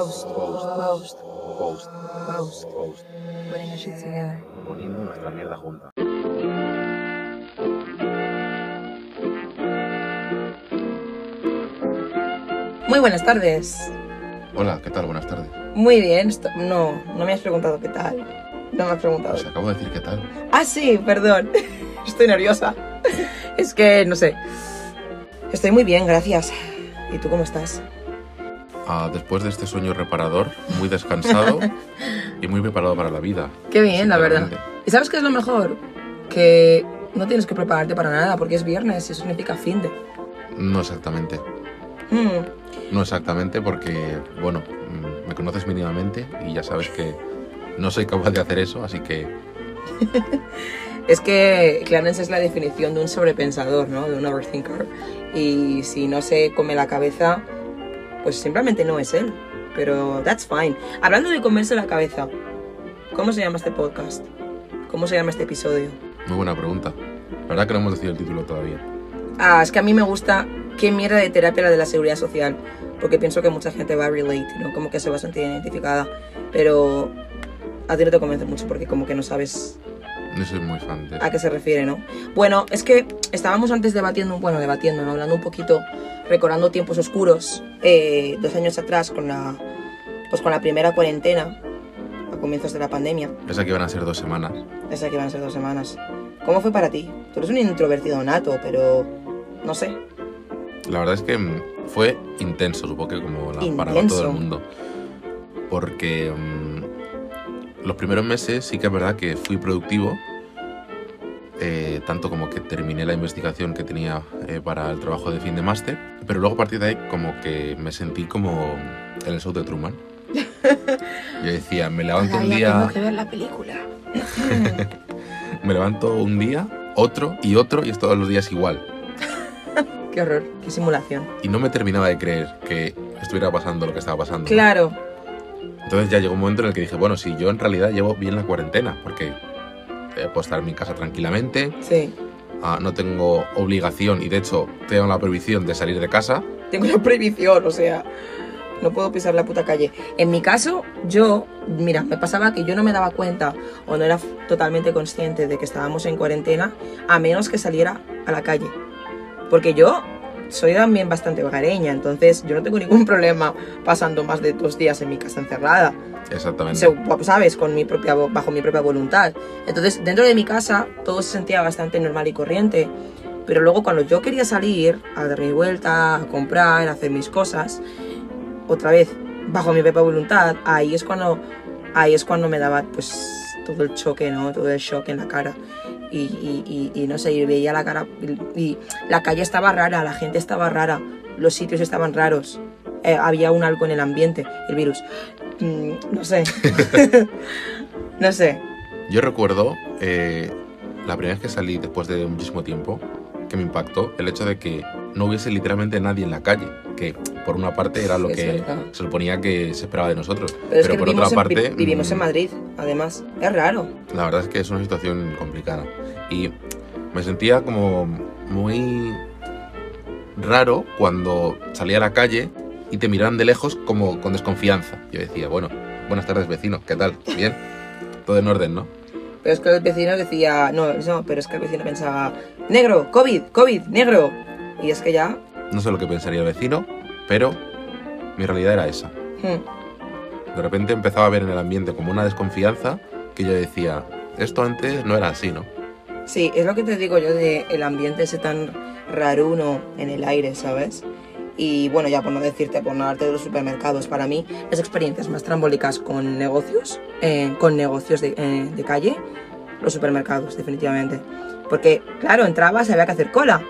Post, Post. post, Post. post. Post. Putting our shit together. Poniendo nuestra mierda junta. Muy buenas tardes. Hola, ¿qué tal? Buenas tardes. Muy bien. esto- No, no me has preguntado qué tal. No me has preguntado. Pues acabo de decir qué tal. Ah, sí, perdón. Estoy nerviosa. Es que, no sé. Estoy muy bien, gracias. ¿Y tú cómo estás? Después de este sueño reparador, muy descansado y muy preparado para la vida. Qué bien, la verdad. ¿Y sabes qué es lo mejor? Que no tienes que prepararte para nada porque es viernes y eso significa fin de. No exactamente. Mm, No exactamente porque, bueno, mm, me conoces mínimamente y ya sabes que no soy capaz de hacer eso, así que Es que Clarence es la definición de un sobrepensador, ¿no? De un overthinker. Y si no se come la cabeza, pues simplemente no es él. Pero that's fine. Hablando de comerse la cabeza, ¿cómo se llama este podcast? ¿Cómo se llama este episodio? muy buena pregunta. La verdad que no hemos decidido el título todavía. Ah, es que a mí me gusta qué mierda de terapia la de la seguridad social. Porque pienso que mucha gente va a relate, ¿no? Como que se va a sentir identificada. Pero a ti no te convence mucho porque como que no sabes No soy muy fan de a qué se refiere, ¿no? Bueno, es que estábamos antes debatiendo, bueno, debatiendo, ¿no? Hablando un poquito, recordando tiempos oscuros, eh, dos años atrás con la, pues con la primera cuarentena, a comienzos de la pandemia, Esa que iban a ser dos semanas. esa que iban a ser dos semanas. ¿Cómo fue para ti? Tú eres un introvertido nato, pero no sé. La verdad es que fue intenso, supongo que como la, para todo el mundo. Porque mm, los primeros meses sí que es verdad que fui productivo. eh, tanto como que terminé la investigación que tenía eh, para el trabajo de fin de máster. Pero luego a partir de ahí como que me sentí como en el show de Truman. Yo decía, me levanto un día... que ver la película. Me levanto un día, otro y otro y es todos los días igual. Qué horror, qué simulación. Y no me terminaba de creer que estuviera pasando lo que estaba pasando. Claro, Entonces ya llegó un momento en el que dije, bueno, si yo en realidad llevo bien la cuarentena, porque puedo estar en mi casa tranquilamente, sí. ah, no tengo obligación y de hecho tengo la prohibición de salir de casa. Tengo una prohibición, o sea, no puedo pisar la puta calle. En mi caso, yo, mira, me pasaba que yo no me daba cuenta o no era totalmente consciente de que estábamos en cuarentena a menos que saliera a la calle. Porque yo soy también bastante hogareña, entonces yo no tengo ningún problema pasando más de dos días en mi casa encerrada. Exactamente. ¿sabes? Con mi propia, bajo mi propia voluntad. Entonces, dentro de mi casa, todo se sentía bastante normal y corriente. Pero luego, cuando yo quería salir a dar mi vuelta, a comprar, a hacer mis cosas, otra vez, bajo mi propia voluntad, ahí es cuando, ahí es cuando me daba, pues, todo el choque, ¿no? Todo el shock en la cara. Y, y- y- y no sé, y veía la cara, y, y la calle estaba rara, la gente estaba rara, los sitios estaban raros. Eh, había un algo en el ambiente, el virus. Mm, no sé. no sé. Yo recuerdo eh, la primera vez que salí después de muchísimo tiempo, que me impactó el hecho de que no hubiese literalmente nadie en la calle, que por una parte era lo Es que verdad. se suponía que se esperaba de nosotros, Pero, es que por otra parte... en, vivimos en mm, Madrid, además. Es raro. La verdad es que es una situación complicada. Y me sentía como muy raro cuando salía a la calle y te miraban de lejos como con desconfianza. Yo decía, bueno, buenas tardes vecino, ¿qué tal? ¿Bien? Todo en orden, ¿no? Pero es que el vecino decía, no, no, pero es que el vecino pensaba, negro, COVID, COVID, negro. Y es que ya, No sé lo que pensaría el vecino, pero mi realidad era esa. hmm, De repente empezaba a ver en el ambiente como una desconfianza que yo decía, esto antes no era así, ¿no? sí, es lo que te digo yo de el ambiente ese tan raruno en el aire, ¿sabes? Y bueno, ya por no decirte, por no darte de los supermercados, para mí las experiencias más trambólicas con negocios, eh, con negocios de, eh, de calle, los supermercados, definitivamente. Porque, claro, entrabas y había que hacer cola.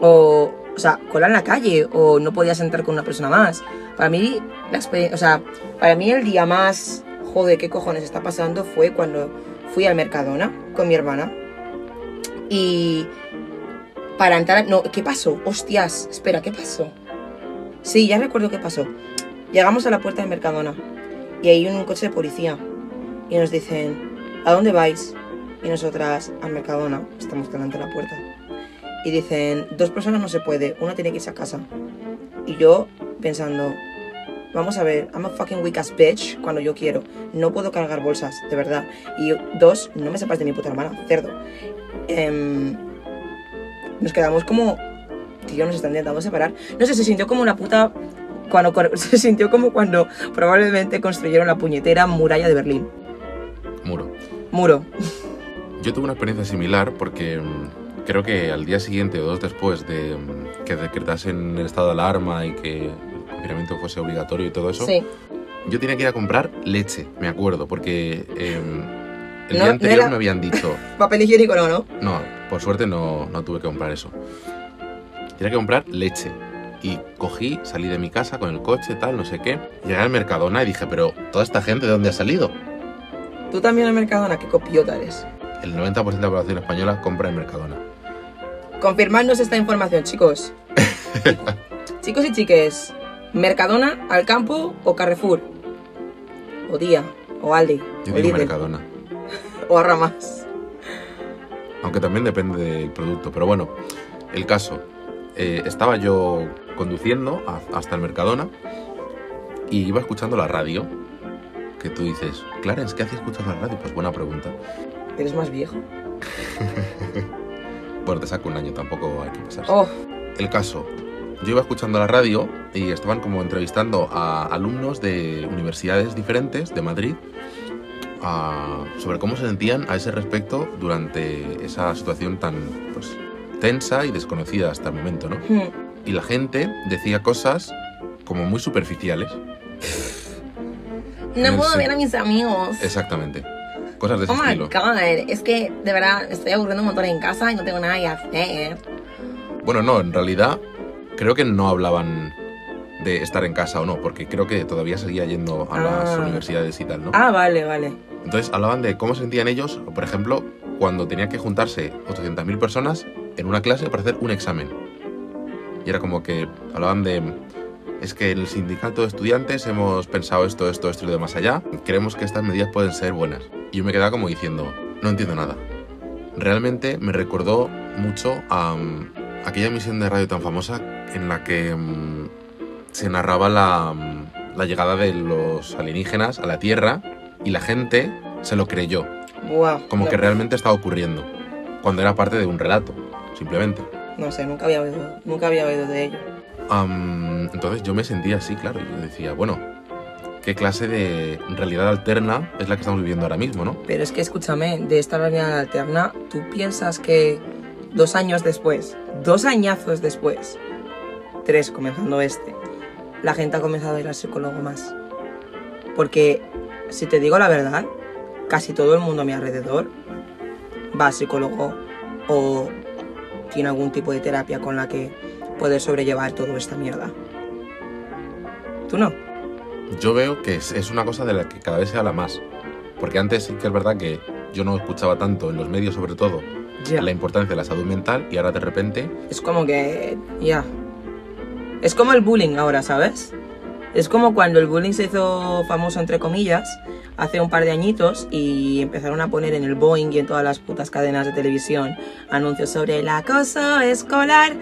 O, o sea, cola en la calle, o no podías entrar con una persona más. Para mí, la o sea, para mí el día más, joder, qué cojones está pasando, fue cuando fui al Mercadona con mi hermana. Y para entrar, no, ¿qué pasó? Hostias, espera, ¿qué pasó? Sí, ya recuerdo qué pasó. Llegamos a la puerta del Mercadona y hay un coche de policía y nos dicen, ¿a dónde vais? Y nosotras, al Mercadona, estamos delante de la puerta. Y dicen, dos personas no se puede, una tiene que irse a casa. Y yo pensando, vamos a ver, I'm a fucking weak ass bitch cuando yo quiero. No puedo cargar bolsas, de verdad. Y dos, no me sepas de mi puta hermana, cerdo. Em, nos quedamos como, tío, nos están intentando separar. No sé, se sintió como una puta... Cuando, se sintió como cuando probablemente construyeron la puñetera muralla de Berlín. Muro. Muro. Yo tuve una experiencia similar porque mm, creo que al día siguiente o dos después de mm, que decretasen el estado de alarma y que el confinamiento fuese obligatorio y todo eso, Sí. yo tenía que ir a comprar leche, me acuerdo, porque em, el No, día no anterior era- me habían dicho, Papel higiénico no, ¿no? no, por suerte no, no tuve que comprar eso. Tenía que comprar leche. Y cogí, salí de mi casa con el coche, tal, no sé qué. Llegué al Mercadona y dije, pero ¿toda esta gente de dónde ha salido? Tú también en Mercadona, qué copiota eres. El 90% de la población española compra en Mercadona. Confirmadnos esta información, chicos. chicos y chiques, ¿Mercadona, Alcampo o Carrefour? O Día, o Aldi, Yo o digo Lidl, Mercadona. o Arramas. Aunque también depende del producto. Pero bueno, el caso. eh, estaba yo conduciendo a- hasta el Mercadona y iba escuchando la radio. Que tú dices, Clarence, ¿qué hacías escuchando la radio? Pues buena pregunta. Eres más viejo. Bueno, te saco un año, tampoco hay que pasarse. Oh, El caso. Yo iba escuchando la radio y estaban como entrevistando a alumnos de universidades diferentes de Madrid a- sobre cómo se sentían a ese respecto durante esa situación tan pues, tensa y desconocida hasta el momento, ¿no? hmm. Y la gente decía cosas como muy superficiales. No puedo ver a mis amigos. Exactamente. Cosas de ese Oh my estilo. god, es que de verdad estoy aburriendo un montón en casa y no tengo nada que hacer. Bueno, no, en realidad creo que no hablaban de estar en casa o no, porque creo que todavía seguía yendo a las Ah. universidades y tal, ¿no? Ah, vale, vale. Entonces hablaban de cómo se sentían ellos, por ejemplo, cuando tenían que juntarse 800.000 personas en una clase para hacer un examen. Y era como que hablaban de, es que en el sindicato de estudiantes hemos pensado esto, esto, esto y lo de más allá, creemos que estas medidas pueden ser buenas. Y yo me quedaba como diciendo, no entiendo nada. Realmente me recordó mucho a mm, aquella emisión de radio tan famosa en la que mm, se narraba la, mm, la llegada de los alienígenas a la Tierra y la gente se lo creyó, como que realmente estaba ocurriendo, cuando era parte de un relato, simplemente. No sé, nunca había oído, nunca había oído de ello. Am, entonces yo me sentía así, claro, yo decía, bueno, ¿qué clase de realidad alterna es la que estamos viviendo ahora mismo, no? Pero es que escúchame, de esta realidad alterna, ¿tú piensas que dos años después, dos añazos después, tres comenzando este, la gente ha comenzado a ir al psicólogo más? Porque, si te digo la verdad, casi todo el mundo a mi alrededor va al psicólogo o tiene algún tipo de terapia con la que poder sobrellevar toda esta mierda. ¿Tú no? Yo veo que es, es una cosa de la que cada vez se habla más, porque antes sí que es verdad que yo no escuchaba tanto en los medios sobre todo Ya. la importancia de la salud mental y ahora de repente Es como que, ya. Es como el bullying ahora, ¿sabes? Es como cuando el bullying se hizo famoso, entre comillas, hace un par de añitos y empezaron a poner en el Boeing y en todas las putas cadenas de televisión anuncios sobre el acoso escolar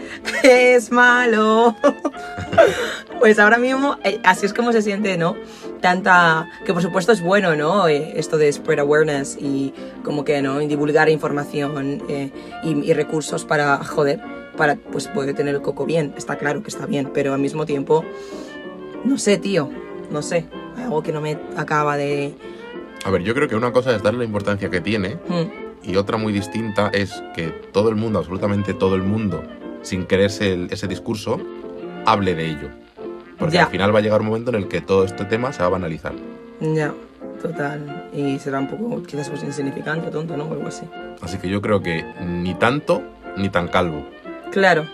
es malo. pues ahora mismo, eh, así es como se siente, ¿no? Tanta. que por supuesto es bueno, ¿no? Eh, esto de spread awareness y como que, ¿no? Y divulgar información eh, y, y recursos para, joder, para pues poder tener el coco bien. Está claro que está bien, pero al mismo tiempo, no sé, tío, no sé. Hay algo que no me acaba de. A ver, yo creo que una cosa es darle la importancia que tiene Hmm, y otra muy distinta es que todo el mundo, absolutamente todo el mundo, sin quererse el- ese discurso, hable de ello. Porque Ya. al final va a llegar un momento en el que todo este tema se va a banalizar. Ya, total. Y será un poco, quizás pues insignificante, tonto, ¿no? O algo así. Así que yo creo que ni tanto ni tan calvo. Claro.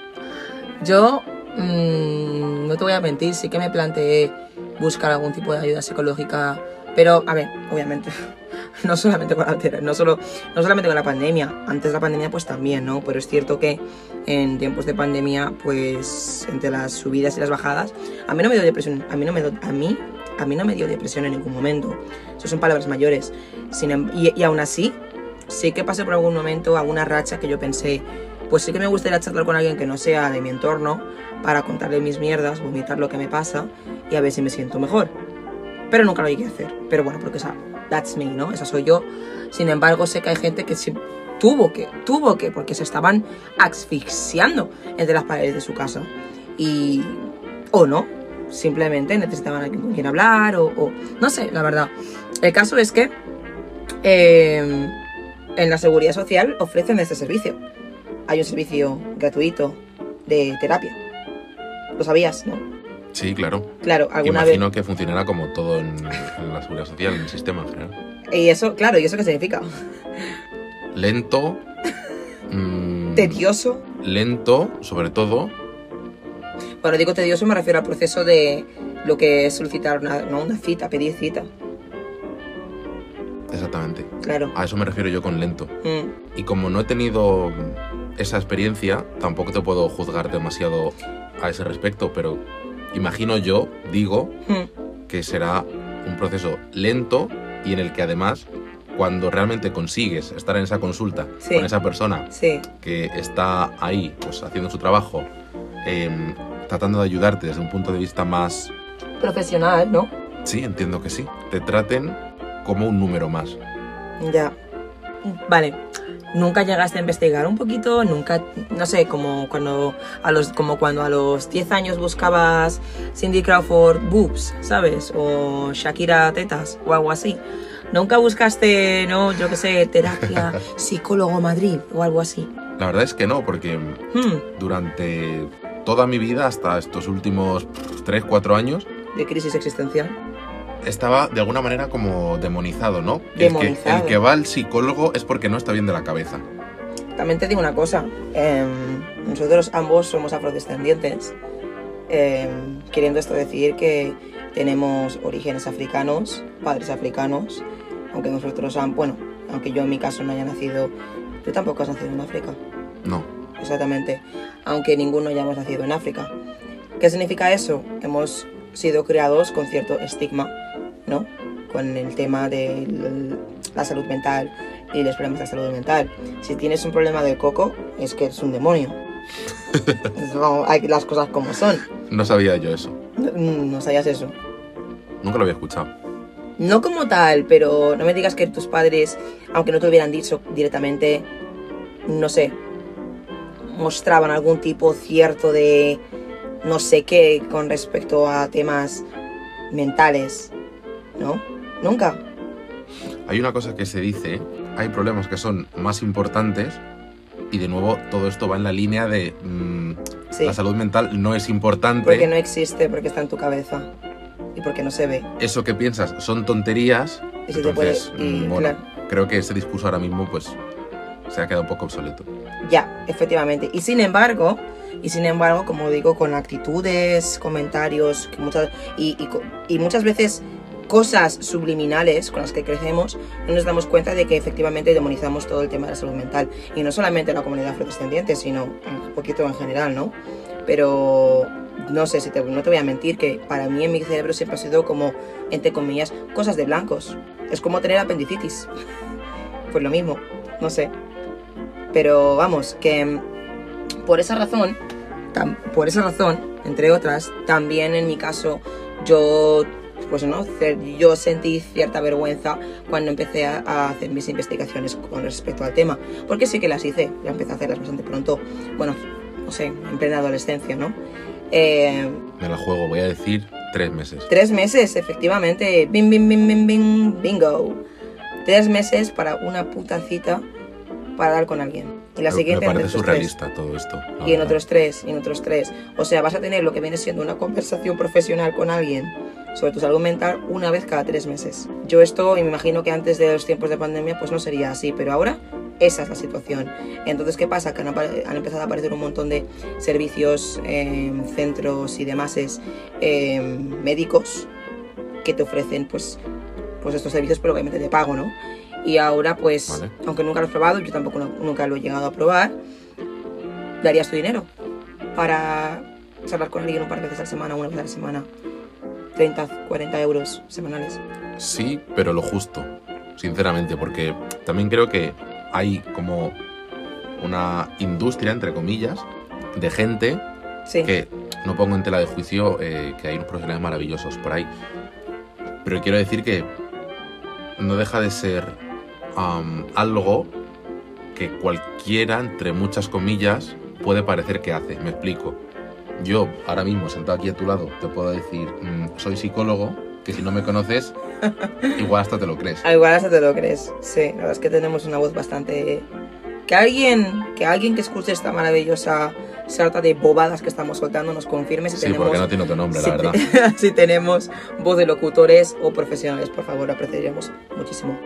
Yo mm, no te voy a mentir, sí que me planteé buscar algún tipo de ayuda psicológica, pero a ver, obviamente, no solamente con la no solo no solamente con la pandemia, antes de la pandemia pues también, ¿no? Pero es cierto que en tiempos de pandemia pues entre las subidas y las bajadas, a mí no me dio depresión, a mí no me dio, a mí a mí no me dio depresión en ningún momento. Eso son palabras mayores. Em- y, y aún así, sí que pasé por algún momento, alguna racha que yo pensé, pues sí que me gustaría charlar con alguien que no sea de mi entorno para contarle mis mierdas, vomitar lo que me pasa y a ver si me siento mejor. Pero nunca lo llegué a hacer. Pero bueno, porque esa, that's me, ¿no? Esa soy yo. Sin embargo, sé que hay gente que sí tuvo que, tuvo que, porque se estaban asfixiando entre las paredes de su casa. Y, o no, simplemente necesitaban alguien con quien hablar o, o- no sé, la verdad. El caso es que eh, en la seguridad social ofrecen este servicio. Hay un servicio gratuito de terapia. ¿Lo sabías, no? Sí, claro. Claro, alguna Imagino vez. que funcionará como todo en, en la seguridad social, en el sistema en general. Y eso, claro, ¿y eso qué significa? Lento. mm, Tedioso. Lento, sobre todo. Cuando digo tedioso me refiero al proceso de lo que es solicitar una, no, una cita, pedir cita. Exactamente. Claro. A eso me refiero yo con lento. Mm, Y como no he tenido esa experiencia, tampoco te puedo juzgar demasiado a ese respecto, pero imagino yo, digo, mm, que será un proceso lento y en el que además, cuando realmente consigues estar en esa consulta Sí. con esa persona sí, que está ahí, pues haciendo su trabajo, em, tratando de ayudarte desde un punto de vista más... profesional, ¿no? Sí, entiendo que sí. Te traten como un número más. Ya. Vale. Nunca llegaste a investigar un poquito, nunca, no sé, como cuando a los, como cuando a los 10 años buscabas Cindy Crawford boobs, ¿sabes? O Shakira tetas o algo así. Nunca buscaste, no, yo qué sé, terapia, psicólogo Madrid o algo así. La verdad es que no, porque Hmm, durante toda mi vida, hasta estos últimos 3, 4 años, de crisis existencial. Estaba de alguna manera como demonizado, ¿no? El que, Demonizado. el que va al psicólogo es porque no está bien de la cabeza. También te digo una cosa, em, nosotros ambos somos afrodescendientes, em, queriendo esto decir que tenemos orígenes africanos, padres africanos, aunque nosotros, han, bueno, aunque yo en mi caso no haya nacido, tú tampoco has nacido en África, No. exactamente, aunque ninguno hayamos nacido en África. ¿Qué significa eso? Hemos sido criados con cierto estigma, ¿no? Con el tema de la salud mental y los problemas de salud mental. Si tienes un problema del coco, es que eres un demonio. Como- hay las cosas como son. No sabía yo eso. No, no sabías eso. Nunca lo había escuchado. No como tal, pero no me digas que tus padres, aunque no te hubieran dicho directamente, no sé, mostraban algún tipo cierto de no sé qué con respecto a temas mentales, ¿no? Nunca. Hay una cosa que se dice, hay problemas que son más importantes y de nuevo todo esto va en la línea de mm, Sí. la salud mental no es importante. Porque no existe, porque está en tu cabeza y porque no se ve. Eso que piensas son tonterías. Y si te entonces, puede- y mm, bueno, claro. creo que ese discurso ahora mismo pues se ha quedado un poco obsoleto. Ya, efectivamente. Y sin embargo, y sin embargo, como digo, con actitudes, comentarios, que muchas, y, y co- y muchas veces cosas subliminales con las que crecemos, no nos damos cuenta de que efectivamente demonizamos todo el tema de la salud mental. Y no solamente la comunidad afrodescendiente, sino un poquito en general, ¿no? Pero no sé, si te, no te voy a mentir que para mí en mi cerebro siempre ha sido como, entre comillas, cosas de blancos. Es como tener apendicitis. Pues lo mismo, no sé. Pero vamos, que por esa razón, por esa razón, entre otras, también en mi caso, yo, pues no, yo sentí cierta vergüenza cuando empecé a, hacer mis investigaciones con respecto al tema, porque sí que las hice, ya empecé a hacerlas bastante pronto, bueno, no sé, en plena adolescencia, ¿no? Eh, Me la juego, voy a decir tres meses. Tres meses, efectivamente. Bing, bing, bing, bing, bing, bingo. Tres meses para una puta cita para dar con alguien. Y la siguiente me en parece otros tres. surrealista todo esto. Y en otros tres, y en otros tres. O sea, vas a tener lo que viene siendo una conversación profesional con alguien sobre tu salud mental una vez cada tres meses. Yo esto, y me imagino que antes de los tiempos de pandemia, pues no sería así, pero ahora esa es la situación. Entonces, ¿qué pasa? Que han, han empezado a aparecer un montón de servicios, eh, centros y demás eh, médicos que te ofrecen, pues, pues estos servicios, pero obviamente de pago, ¿no? Y ahora, pues, Vale. aunque nunca lo he probado, yo tampoco nunca lo he llegado a probar, darías tu dinero para charlar con alguien un par de veces a la semana, una vez a la semana. 30, 40 euros semanales. Sí, pero lo justo, sinceramente, porque también creo que hay como una industria, entre comillas, de gente Sí. que no pongo en tela de juicio eh, que hay unos profesionales maravillosos por ahí. Pero quiero decir que no deja de ser algo que cualquiera, entre muchas comillas, puede parecer que hace. Me explico. Yo, ahora mismo, sentado aquí a tu lado, te puedo decir, mm, soy psicólogo, que si no me conoces, igual hasta te lo crees. Ah, igual hasta te lo crees. Sí, la verdad es que tenemos una voz bastante... Que alguien que, alguien que escuche esta maravillosa sarta de bobadas que estamos soltando nos confirme si Sí, tenemos... porque no tiene otro nombre, si, la verdad. te- si tenemos voz de locutores o profesionales, por favor, lo apreciaríamos muchísimo.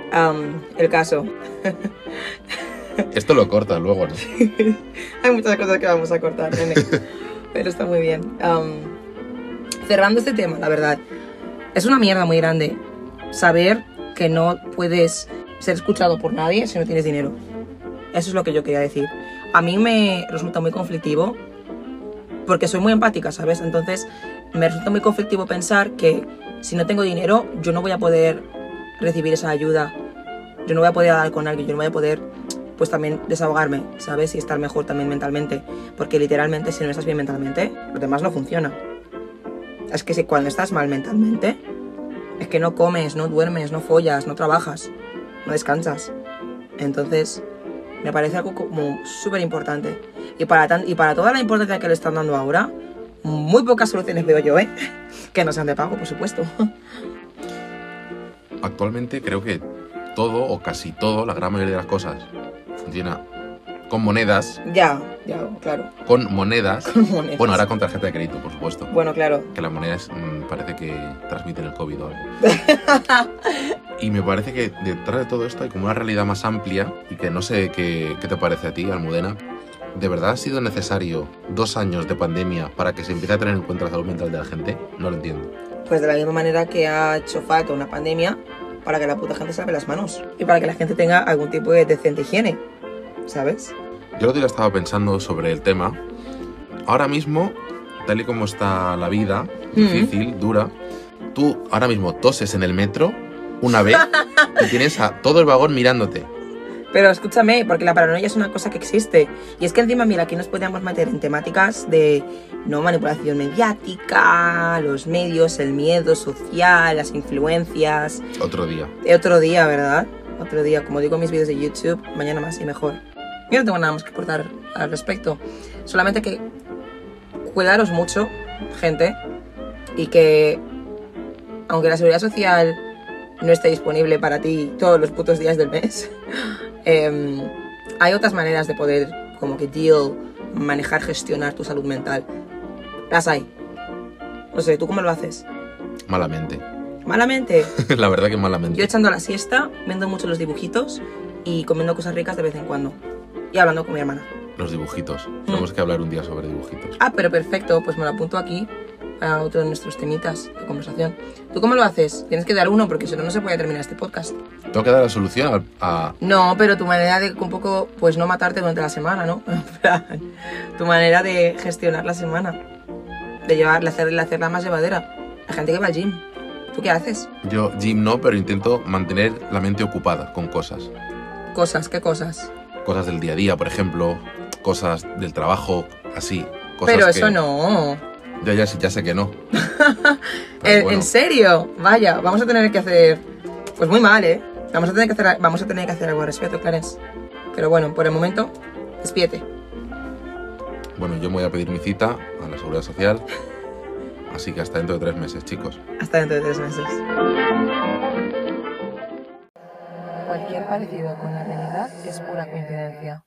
El caso. Esto lo cortas luego, ¿no? Hay muchas cosas que vamos a cortar, nene. Pero está muy bien. Cerrando este tema, la verdad. Es una mierda muy grande saber que no puedes ser escuchado por nadie si no tienes dinero. Eso es lo que yo quería decir. A mí me resulta muy conflictivo porque soy muy empática, ¿sabes? Entonces me resulta muy conflictivo pensar que si no tengo dinero yo no voy a poder recibir esa ayuda. Yo no voy a poder hablar con alguien, yo no voy a poder pues también desahogarme, ¿sabes? Y estar mejor también mentalmente. Porque literalmente si no estás bien mentalmente, lo demás no funciona. Es que si cuando estás mal mentalmente, es que no comes, no duermes, no follas, no trabajas, no descansas. Entonces, me parece algo como súper importante. Y para, y para toda la importancia que le están dando ahora, muy pocas soluciones veo yo, ¿eh? Que no sean de pago, por supuesto. Actualmente creo que todo o casi todo, la gran mayoría de las cosas, funciona con monedas, ya, ya, claro. con monedas. Con monedas. Bueno, ahora con tarjeta de crédito, por supuesto. Bueno, claro. Que las monedas mm, parece que transmiten el COVID o algo. y me parece que detrás de todo esto hay como una realidad más amplia y que no sé qué, qué te parece a ti, Almudena. ¿De verdad ha sido necesario dos años de pandemia para que se empiece a tener en cuenta la salud mental de la gente? No lo entiendo. Pues de la misma manera que ha hecho falta una pandemia para que la puta gente se lave las manos y para que la gente tenga algún tipo de decente higiene, ¿sabes? Yo el otro día estaba pensando sobre el tema. Ahora mismo, tal y como está la vida, difícil, dura, tú ahora mismo toses en el metro una vez y tienes a todo el vagón mirándote. Pero escúchame, porque la paranoia es una cosa que existe. Y es que encima, mira, aquí nos podríamos meter en temáticas de no manipulación mediática, los medios, el miedo social, las influencias. Otro día. Eh, Otro día, ¿verdad? Otro día, como digo en mis vídeos de YouTube, mañana más y mejor. Yo no tengo nada más que aportar al respecto. Solamente que cuidaros mucho, gente, y que aunque la seguridad social no esté disponible para ti todos los putos días del mes, em, hay otras maneras de poder como que deal, manejar, gestionar tu salud mental. Las hay. No sé, ¿tú cómo lo haces? Malamente. Malamente. la verdad que malamente. Yo echando la siesta, viendo mucho los dibujitos y comiendo cosas ricas de vez en cuando. Y hablando con mi hermana. Los dibujitos. Tenemos que hablar un día sobre dibujitos. Ah, pero perfecto, pues me lo apunto aquí para otro de nuestros temitas de conversación. ¿Tú cómo lo haces? Tienes que dar uno porque si no, no se puede terminar este podcast. Tengo que dar la solución a... No, pero tu manera de un poco, pues no matarte durante la semana, ¿no? Tu manera de gestionar la semana. De llevarla, hacerla, hacerla más llevadera. La gente que va al gym. ¿Tú qué haces? Yo, Jim, no, pero intento mantener la mente ocupada con cosas. Cosas, ¿qué cosas? Cosas del día a día, por ejemplo. Cosas del trabajo, así. Cosas pero que- eso no. Ya, ya, sí, ya sé que no. Pero ¿En, bueno, en serio? Vaya, vamos a tener que hacer. Pues muy mal, ¿eh? Vamos a tener que hacer, vamos a tener que hacer algo al respecto, Clarence. Pero bueno, por el momento, despídete. bueno, yo me voy a pedir mi cita a la Seguridad Social. Así que hasta dentro de tres meses, chicos. Hasta dentro de tres meses. Cualquier parecido con la realidad es pura coincidencia.